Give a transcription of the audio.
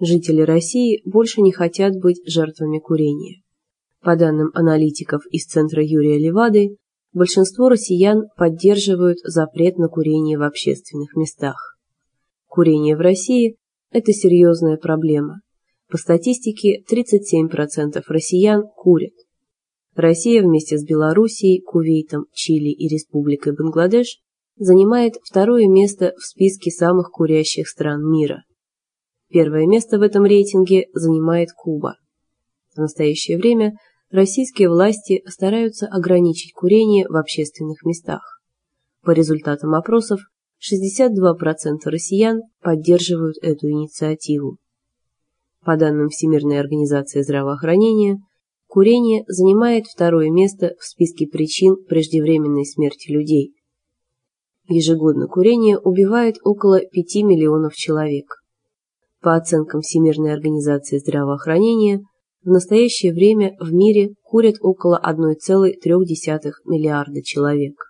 Жители России больше не хотят быть жертвами курения. По данным аналитиков из Центра Юрия Левады, большинство россиян поддерживают запрет на курение в общественных местах. Курение в России – это серьезная проблема. По статистике, 37% россиян курят. Россия вместе с Белоруссией, Кувейтом, Чили и Республикой Бангладеш занимает второе место в списке самых курящих стран мира. Первое место в этом рейтинге занимает Куба. В настоящее время российские власти стараются ограничить курение в общественных местах. По результатам опросов, 62% россиян поддерживают эту инициативу. По данным Всемирной организации здравоохранения, курение занимает второе место в списке причин преждевременной смерти людей. Ежегодно курение убивает около 5 миллионов человек. По оценкам Всемирной организации здравоохранения, в настоящее время в мире курят около 1,3 миллиарда человек.